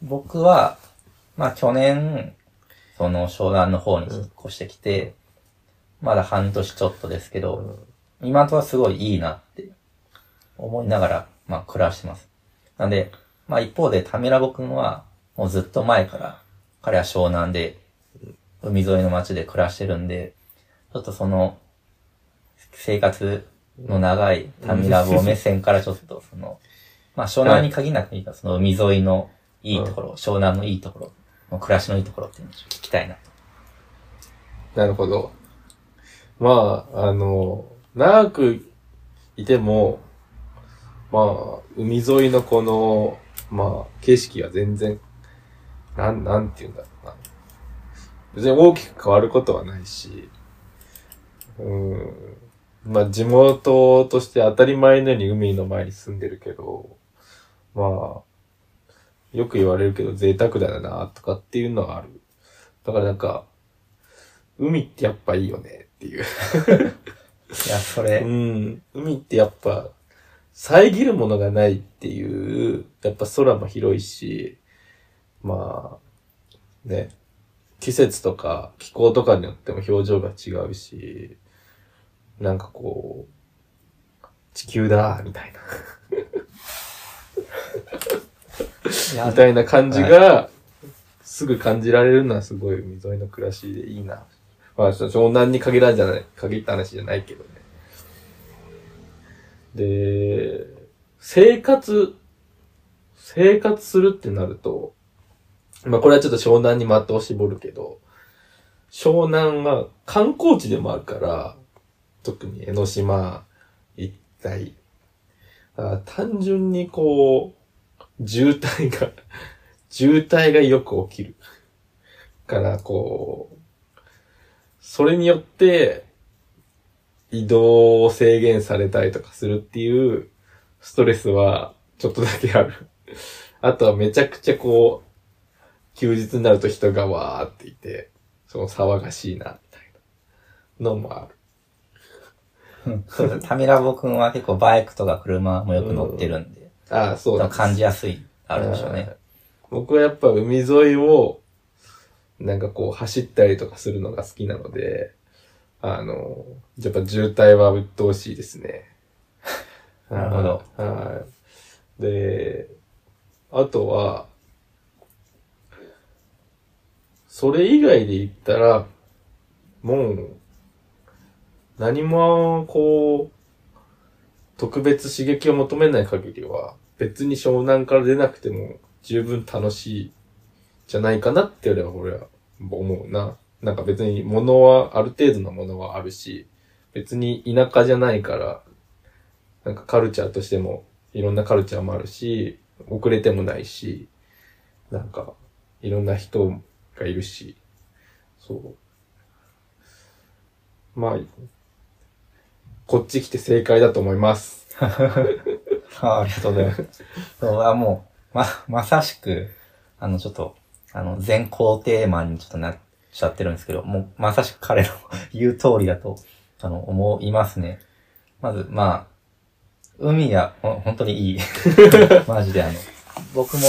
僕は、まあ去年、その湘南の方に引っ越してきて、まだ半年ちょっとですけど、今のところすごいいいなって思いながら、まあ暮らしてます。なんで、まあ一方でタミラボ君は、もうずっと前から、彼は湘南で、海沿いの町で暮らしてるんで、ちょっとその、生活の長いタミラボ目線からちょっとその、まあ湘南に限らなくていいから、その海沿いのいいところ、湘南のいいところ、暮らしのいいところっていうのを聞きたいなとなるほど。まあ、あの、長くいても、まあ、海沿いのこの、まあ、景色が全然、なん、なんて言うんだろうな。別に大きく変わることはないし、うん。まあ、地元として当たり前のように海の前に住んでるけど、まあ、よく言われるけど贅沢だよな、とかっていうのはある。だからなんか、海ってやっぱいいよねっていう。いや、それ、うん。海ってやっぱ、遮るものがないっていう、やっぱ空も広いし、まあ、ね、季節とか気候とかによっても表情が違うし、なんかこう、地球だ、みたいな、みたいな感じが、すぐ感じられるのはすごい海沿いの暮らしでいいな。まあ、湘南に限らんじゃない、限った話じゃないけどね。で、生活、生活するってなると、まあこれはちょっと湘南に的を絞るけど、湘南は観光地でもあるから、特に江ノ島一帯、あ単純にこう、渋滞が、渋滞がよく起きる。から、こう、それによって、移動を制限されたりとかするっていうストレスはちょっとだけある。あとはめちゃくちゃこう、休日になると人がわーっていて、その騒がしいな、みたいなのもある。タミラボ君は結構バイクとか車もよく乗ってるんで、ああ、そうなんです感じやすい、あるでしょうね。僕はやっぱ海沿いを、なんかこう走ったりとかするのが好きなので、あの、やっぱ渋滞は鬱陶しいですね。なるほど。はい。で、あとは、それ以外で言ったら、もう、何も、こう、特別刺激を求めない限りは、別に湘南から出なくても十分楽しいじゃないかなって俺は俺は思うな。なんか別に物は、ある程度のものはあるし、別に田舎じゃないから、なんかカルチャーとしてもいろんなカルチャーもあるし、遅れてもないし、なんかいろんな人がいるし、そう。まあ、こっち来て正解だと思います。あ ありがとうございます。そう、あ、もう、ま、まさしく、あの、ちょっと、あの、全肯定マにちょっとなってちゃってるんですけど、もう、まさしく彼の 言う通りだと、あの、思いますね。まず、まあ、海や、本当にいい。マジであの、僕も、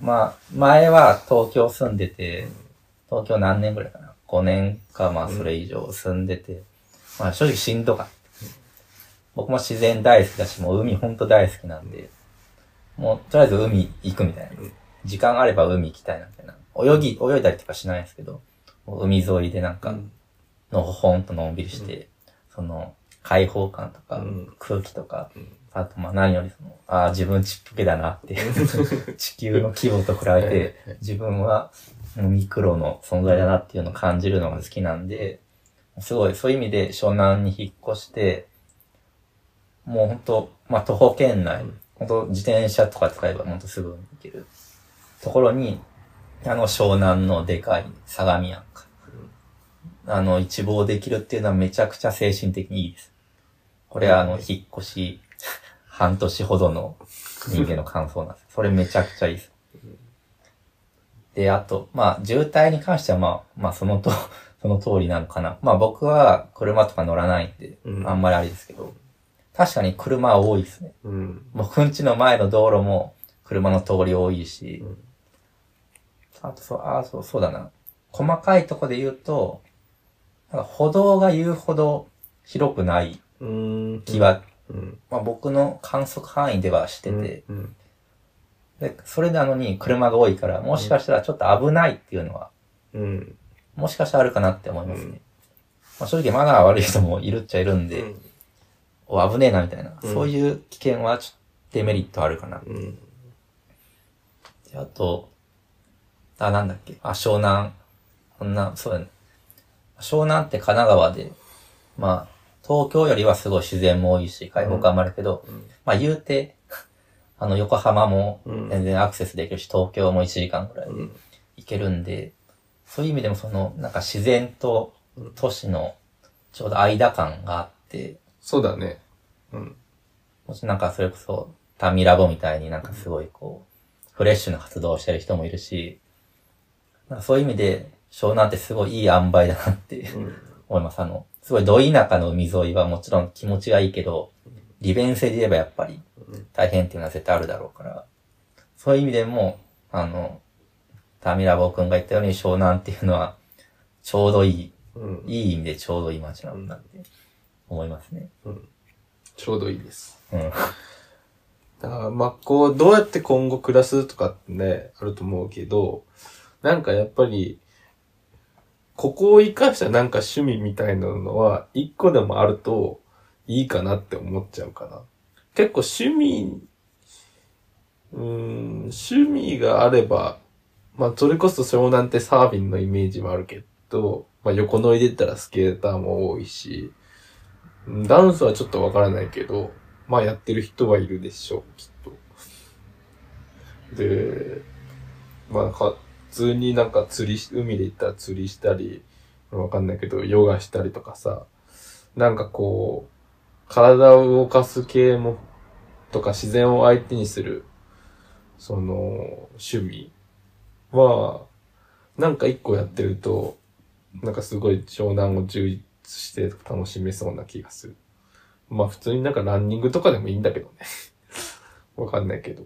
まあ、前は東京住んでて、東京何年ぐらいかな ?5 年か、まあ、それ以上住んでて、まあ、正直しんどかった。僕も自然大好きだし、もう海ほんと大好きなんで、もうとりあえず海行くみたいな。時間あれば海行きたいなみたいな。泳ぎ、泳いだりとかしないんですけど、海沿いでなんか、のほほんとのんびりして、その、開放感とか、うん。空気とか、うん。あとまあ何よりその、ああ、自分ちっぽけだなって 地球の規模と比べて、自分はミクロの存在だなっていうのを感じるのが好きなんで、すごい、そういう意味で湘南に引っ越して、もう本当まあ徒歩圏内、本当自転車とか使えば本当すぐに行けるところに、あの湘南のでかい相模やんか。あの、一望できるっていうのはめちゃくちゃ精神的にいいです。これはあの、引っ越し、半年ほどの人間の感想なんです。それめちゃくちゃいいです。で、あと、まあ、渋滞に関してはまあ、まあ、そのと、その通りなのかな。まあ僕は車とか乗らないんで、うんあんまりあれですけど、確かに車は多いですね。うん。僕ん家の前の道路も車の通り多いし、うんあとそう、あそう、そうだな。細かいとこで言うと、なんか歩道が言うほど広くないうん。気は、うん。まあ僕の観測範囲ではしてて、うん。で、それなのに車が多いから、もしかしたらちょっと危ないっていうのは、うん。もしかしたらあるかなって思いますね。まあ正直マナー悪い人もいるっちゃいるんで、お、危ねえなみたいな、うんそういう危険はちょっとデメリットあるかな。うん。であと、あ、なんだっけ、あ、湘南。こんな、そうだね。湘南って神奈川で、まあ、東京よりはすごい自然も多いし、開放感もあるけど、うんまあ言うて、あの、横浜もうん全然アクセスできるし、東京も1時間ぐらい。行けるんで、そういう意味でもその、なんか自然と都市のちょうど間感があって、そうだね。うん。もしなんかそれこそ、タミラボみたいになんかすごいこう、フレッシュな活動をしてる人もいるし、なんかそういう意味で、湘南ってすごいいい塩梅だなってうん。思います。あの、すごいど田舎の海沿いはもちろん気持ちがいいけど、利便性で言えばやっぱり大変っていうのは絶対あるだろうから、そういう意味でも、あの、タミラボ君が言ったように湘南っていうのは、ちょうどいい、うん。いい意味でちょうどいい街なんだって思いますね。ちょうどいいです。うん。だから、まあ、こう、どうやって今後暮らすとかってね、あると思うけど、なんかやっぱり、ここを活かしたなんか趣味みたいなのは、一個でもあるといいかなって思っちゃうかな。結構趣味、うん、趣味があれば、まあ、それこそ湘南ってサーフィンのイメージはあるけど、まあ、横乗りでったらスケーターも多いし、ダンスはちょっとわからないけど、まあやってる人はいるでしょう、きっと。で、まあか、通になんか釣りし、海で行ったら釣りしたり、わかんないけど、ヨガしたりとかさ、なんかこう、体を動かす系も、とか自然を相手にする、その、趣味は、なんか一個やってると、なんかすごい湘南を充実して楽しめそうな気がする。まあ普通になんかランニングとかでもいいんだけどね。わかんないけど。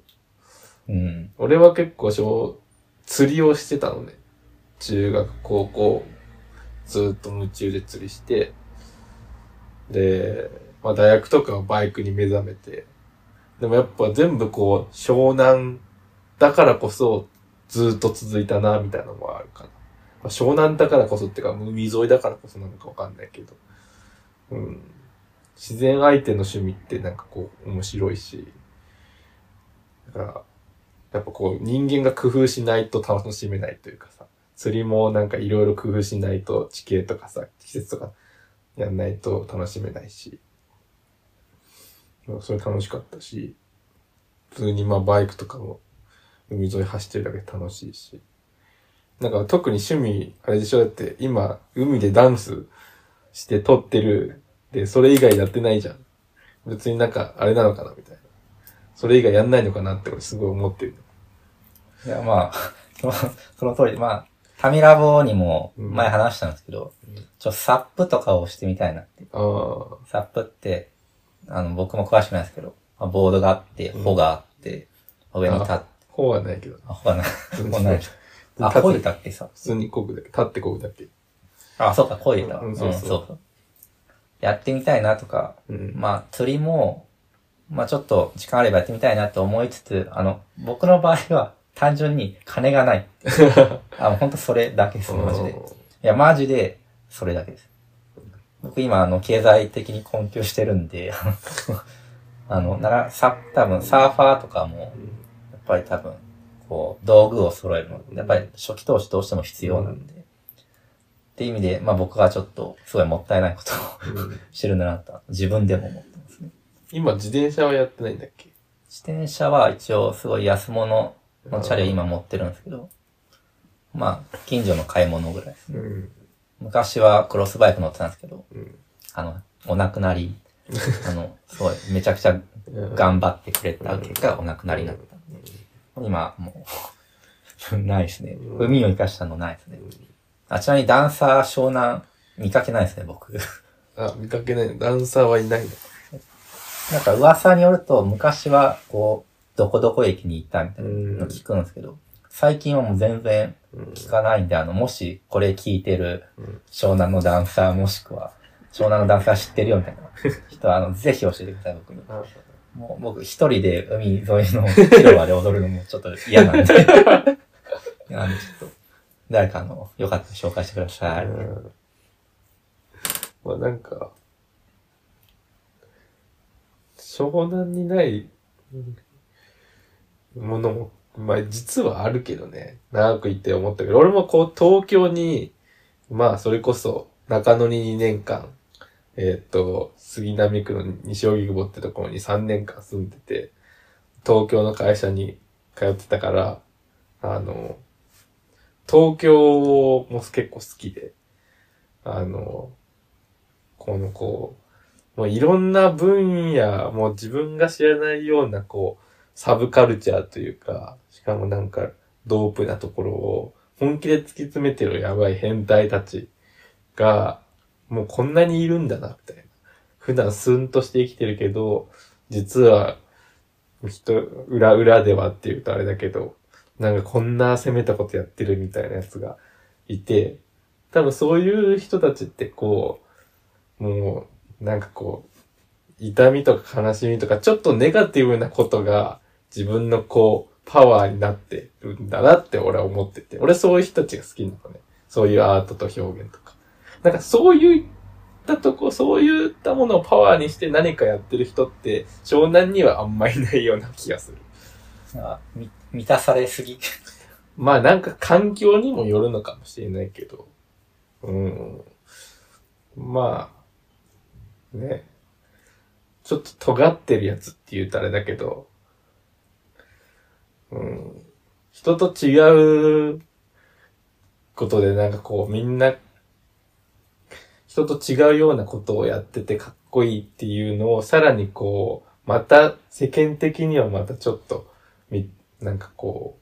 うん。俺は結構小釣りをしてたのね。中学、高校、ずっと夢中で釣りして、で、まあ大学とかバイクに目覚めて、でもやっぱ全部こう、湘南だからこそずっと続いたな、みたいなのもあるかな。まあ、湘南だからこそっていうか、海沿いだからこそなのかわかんないけど、うん。自然相手の趣味ってなんかこう、面白いし、だから、やっぱこう人間が工夫しないと楽しめないというかさ、釣りもなんかいろいろ工夫しないと地形とかさ、季節とかやんないと楽しめないし、それ楽しかったし、普通にまあバイクとかも海沿い走ってるだけで楽しいし、なんか特に趣味、あれでしょだって今海でダンスして撮ってるで、それ以外やってないじゃん。別になんかあれなのかなみたいな。それ以外やんないのかなって俺すごい思ってる。いや、まあ、その、その通り、まあ、タミラボにもうん前話したんですけど、ちょ、サップとかをしてみたいなって。サップって、あの、僕も詳しくないですけど、まあ、ボードがあって、うん帆があって、上に立って、方はないけど。あ、帆がない。うん帆ない。あ、漕いだっけさ。普通にこぐだけ。立ってこぐだけ。あ、そうか、漕いだ。ううんん、そうそうそうやってみたいなとか、うん。まあ、釣りも、まあちょっと時間あればやってみたいなと思いつつ、あの、僕の場合は単純に金がない。あ、もうほんとそれだけです、マジで。いや、マジで、それだけです。僕今、あの、経済的に困窮してるんで、あの、なら、さ、多分、サーファーとかも、やっぱり多分、こう、道具を揃えるの、やっぱり初期投資どうしても必要なんで、っていう意味で、まあ僕はちょっと、すごいもったいないことをうん してるんだなと、自分でも思ってますね。今自転車はやってないんだっけ？自転車は一応すごい安物のチャリを今持ってるんですけど、まあ、近所の買い物ぐらいですね。うん。昔はクロスバイク乗ってたんですけど、うん。あの、お亡くなり、あの、すごい、めちゃくちゃうん頑張ってくれた結果、お亡くなりになったんで。今、もう、ないですね。うん海を生かしたのないですね。あ、ちなみにダンサー湘南見かけないですね、僕。あ、見かけないの。ダンサーはいないの？なんか噂によると、昔は、こう、どこどこ駅に行ったみたいなの聞くんですけど、最近はもう全然うん。聞かないんで、あの、もしこれ聞いてるうん湘南のダンサーもしくは、湘南のダンサー知ってるよみたいな人は、あの、ぜひ教えてください、僕に。あもう僕一人で海沿いの広場で踊るのもちょっと嫌なんで。嫌 なんでちょっと、誰かあの、よかったら紹介してください。うんまあなんか、湘南にないものも、まあ実はあるけどね。長くいて思ったけど、俺もこう東京に、まあそれこそ中野に2年間、えーっと、杉並区の西荻窪ってところに3年間住んでて、東京の会社に通ってたから、あの、東京も結構好きで、あの、このこう、もういろんな分野、もう自分が知らないようなこう、サブカルチャーというか、しかもなんか、ドープなところを本気で突き詰めてるやばい変態たちが、もうこんなにいるんだな、みたいな。普段スンとして生きてるけど、実は、人、裏裏ではって言うとあれだけど、なんかこんな攻めたことやってるみたいなやつがいて、多分そういう人たちってこう、もう、なんかこう、痛みとか悲しみとか、ちょっとネガティブなことが自分のこう、パワーになってるんだなって俺は思ってて。俺そういう人たちが好きなのね。そういうアートと表現とか。なんかそういったとこ、そういったものをパワーにして何かやってる人って、湘南にはあんまいないような気がする。なんかみ満たされすぎ。まあなんか環境にもよるのかもしれないけど。うん。まあ、ね。ちょっと尖ってるやつって言うとあれだけど、うん。人と違うことでなんかこうみんな、人と違うようなことをやっててかっこいいっていうのをさらにこう、また世間的にはまたちょっと、み、なんかこ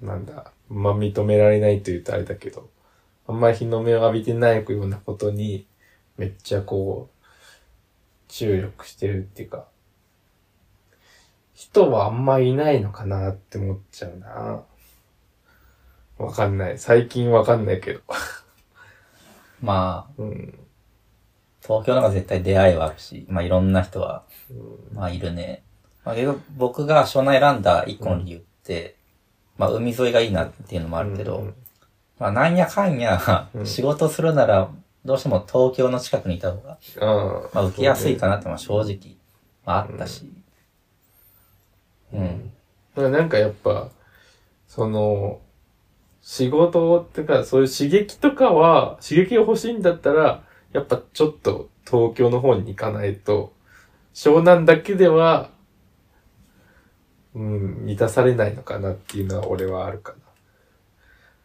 う、なんだ、まあ、認められないと言うとあれだけど、あんまり日の目を浴びてないようなことに、めっちゃこう、注力してるっていうか、人はあんまいないのかなって思っちゃうな。わかんない。最近わかんないけど。まあ、うん。東京の方が絶対出会いはあるし、まあいろんな人は、まあいるね。まあ僕が湘南選んだ一個の理由って、まあ海沿いがいいなっていうのもあるけど、うんまあなんやかんやう、ん仕事するなら、どうしても東京の近くにいた方が、あまあ受けやすいかなってのは正直、まああったし。うん。だからなんかやっぱ、その、仕事ってか、そういう刺激とかは、刺激が欲しいんだったら、やっぱちょっと東京の方に行かないと、湘南だけでは、うん、満たされないのかなっていうのは俺はあるか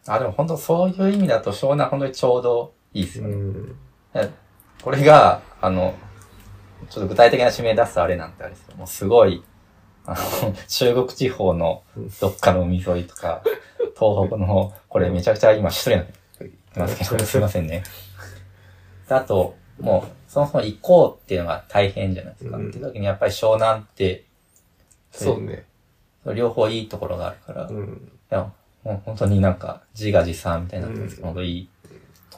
あ、でも本当そういう意味だと湘南本当にちょうどいいですな。よね。うん。えこれが、あの、ちょっと具体的な指名出すとあれなんてあれですけど、もうすごい、あの、中国地方のどっかの海沿いとか、東北の、これめちゃくちゃ今失礼なますけど、すいませんね。であと、もう、そもそも行こうっていうのが大変じゃないですか。うんっていう時にやっぱり湘南って、そうね。両方いいところがあるから、いうん。や、もう本当になんか自画自賛みたいになってますけど、本当いいと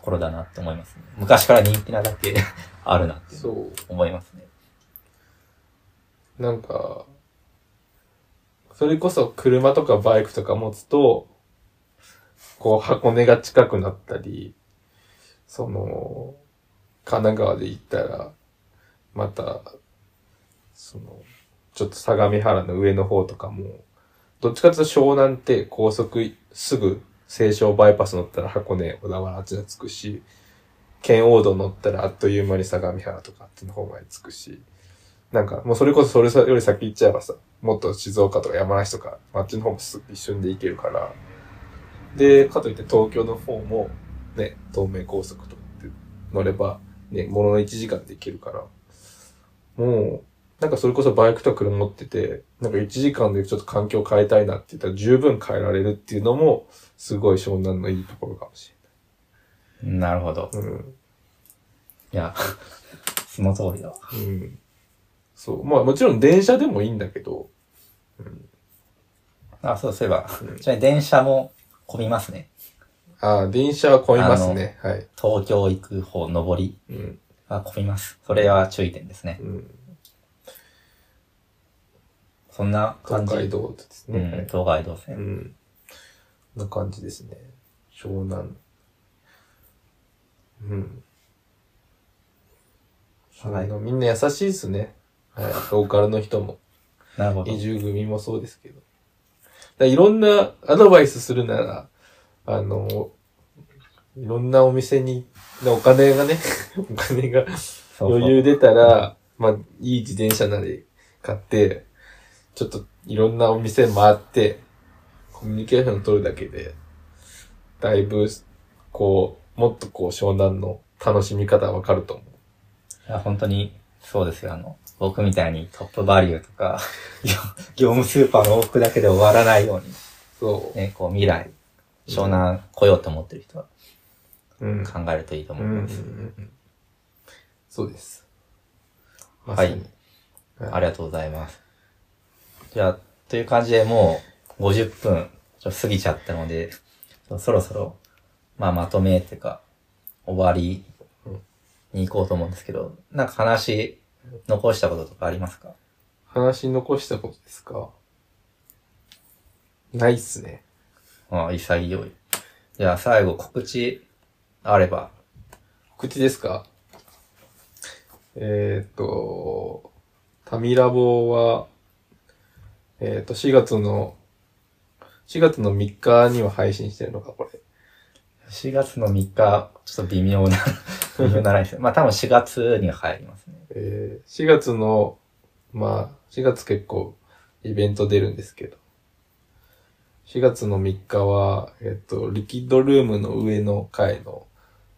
ころだなって思いますね。昔から人気なだけ あるなってそう。思いますね。なんか、それこそ車とかバイクとか持つと、こう箱根が近くなったり、その、神奈川で行ったら、また、その、ちょっと相模原の上の方とかも、どっちかというと湘南って高速すぐ西湘バイパス乗ったら箱根、小田原あっちに着くし、県央道乗ったらあっという間に相模原とかあっちの方まで着くし、なんか、もうそれこそそれより先行っちゃえばさ、もっと静岡とか山梨とか、あっちの方もす一瞬で行けるから。で、かといって東京の方も、ね、東名高速とかって乗れば、ね、ものの1時間で行けるから。もう、なんかそれこそバイクとか車持ってて、なんか1時間でちょっと環境変えたいなって言ったら十分変えられるっていうのも、すごい湘南のいいところかもしなるほど。れない。うん。いや、その通りだわ。うん。そう。まあもちろん電車でもいいんだけど、あ、そう、そういえばうん、ちなみに電車も混みますね。ああ、電車は混みますね。はい。東京行く方、上りうん。は混みます。それは注意点ですね。うん。そんな感じ。東海道ですね。うん、はい東海道う線。ん。こんな感じですね。湘南。うん。はのみんな優しいですね。はい。ローカルの人も。なるほど移。住組もそうですけど。だいろんなアドバイスするなら、あの、いろんなお店に、お金がね、お金がそうそう余裕出たら、まあ、いい自転車なり買って、ちょっといろんなお店回って、コミュニケーション取るだけで、だいぶ、こう、もっとこう、湘南の楽しみ方わかると思う。いや、本当に、そうですよ。あの、僕みたいにトップバリューとか、業 業務スーパーの往復だけで終わらないように、そう。ね、こう未来、湘南来ようと思ってる人はうん。考えるといいとうんうんう思います。んそうです。はいありがとうございます。じゃあ、という感じでもう50分ちょっと過ぎちゃったので、そろそろ、まあまとめっていうか、終わりに行こうと思うんですけど、なんか話残したこととかありますか？話残したことですか？ないっすね。ああ、潔い。じゃあ最後告知あれば。口ですか？えーっと、タミラボは、えーっと、4月の、4月の3日には配信してるのか、これ。4月の3日、ちょっと微妙な、微妙なラインですね。まあ多分4月には入りますね。えー4月の、まあ、4月結構イベント出るんですけど、4月の3日は、えっ、と、リキッドルームの上の階の、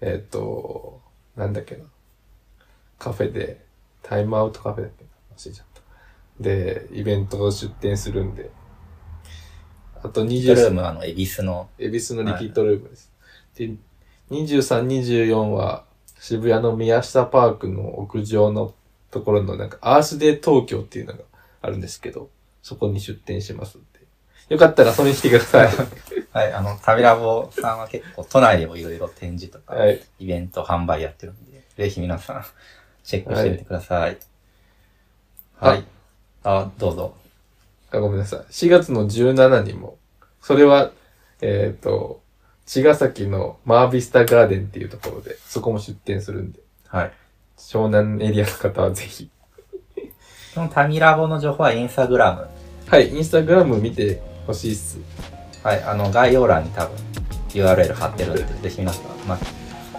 えっ、と、なんだっけな、カフェで、タイムアウトカフェだっけな、忘れちゃ。で、イベントを出店するんで、あと20、リキッドルーム、あの、恵比寿の、恵比寿のリキッドルームです。で、23、24は渋谷の宮下パークの屋上のところのなんかアースデー東京っていうのがあるんですけど、そこに出店しますんで。よかったらそれに来てください。はい、あの、旅ラボさんは結構都内でもいろいろ展示とか、はい。イベント販売やってるんで、ぜひ皆さん、チェックしてみてください。はいはい。あ、どうぞ。あ、ごめんなさい。4月の17にも、それは、えっ、と、茅ヶ崎のマービスタガーデンっていうところで、そこも出店するんで、はい。湘南エリアの方はぜひ。そのタミラボの情報はインスタグラム。はい、インスタグラム見てほしいっす。はい、あの、概要欄に多分 URL 貼ってるんで、ぜひ皆さん、まあ、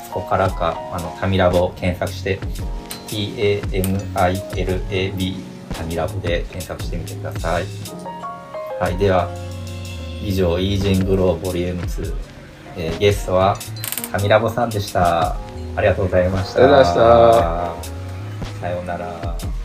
そこからか、あの、タミラボを検索して、T-A-M-I-L-A-B タミラボで検索してみてください。はい、では、以上、イージングローボリューム2、えーゲストはタミラボさんでした。ありがとうございました。ありがとうございました。さようなら。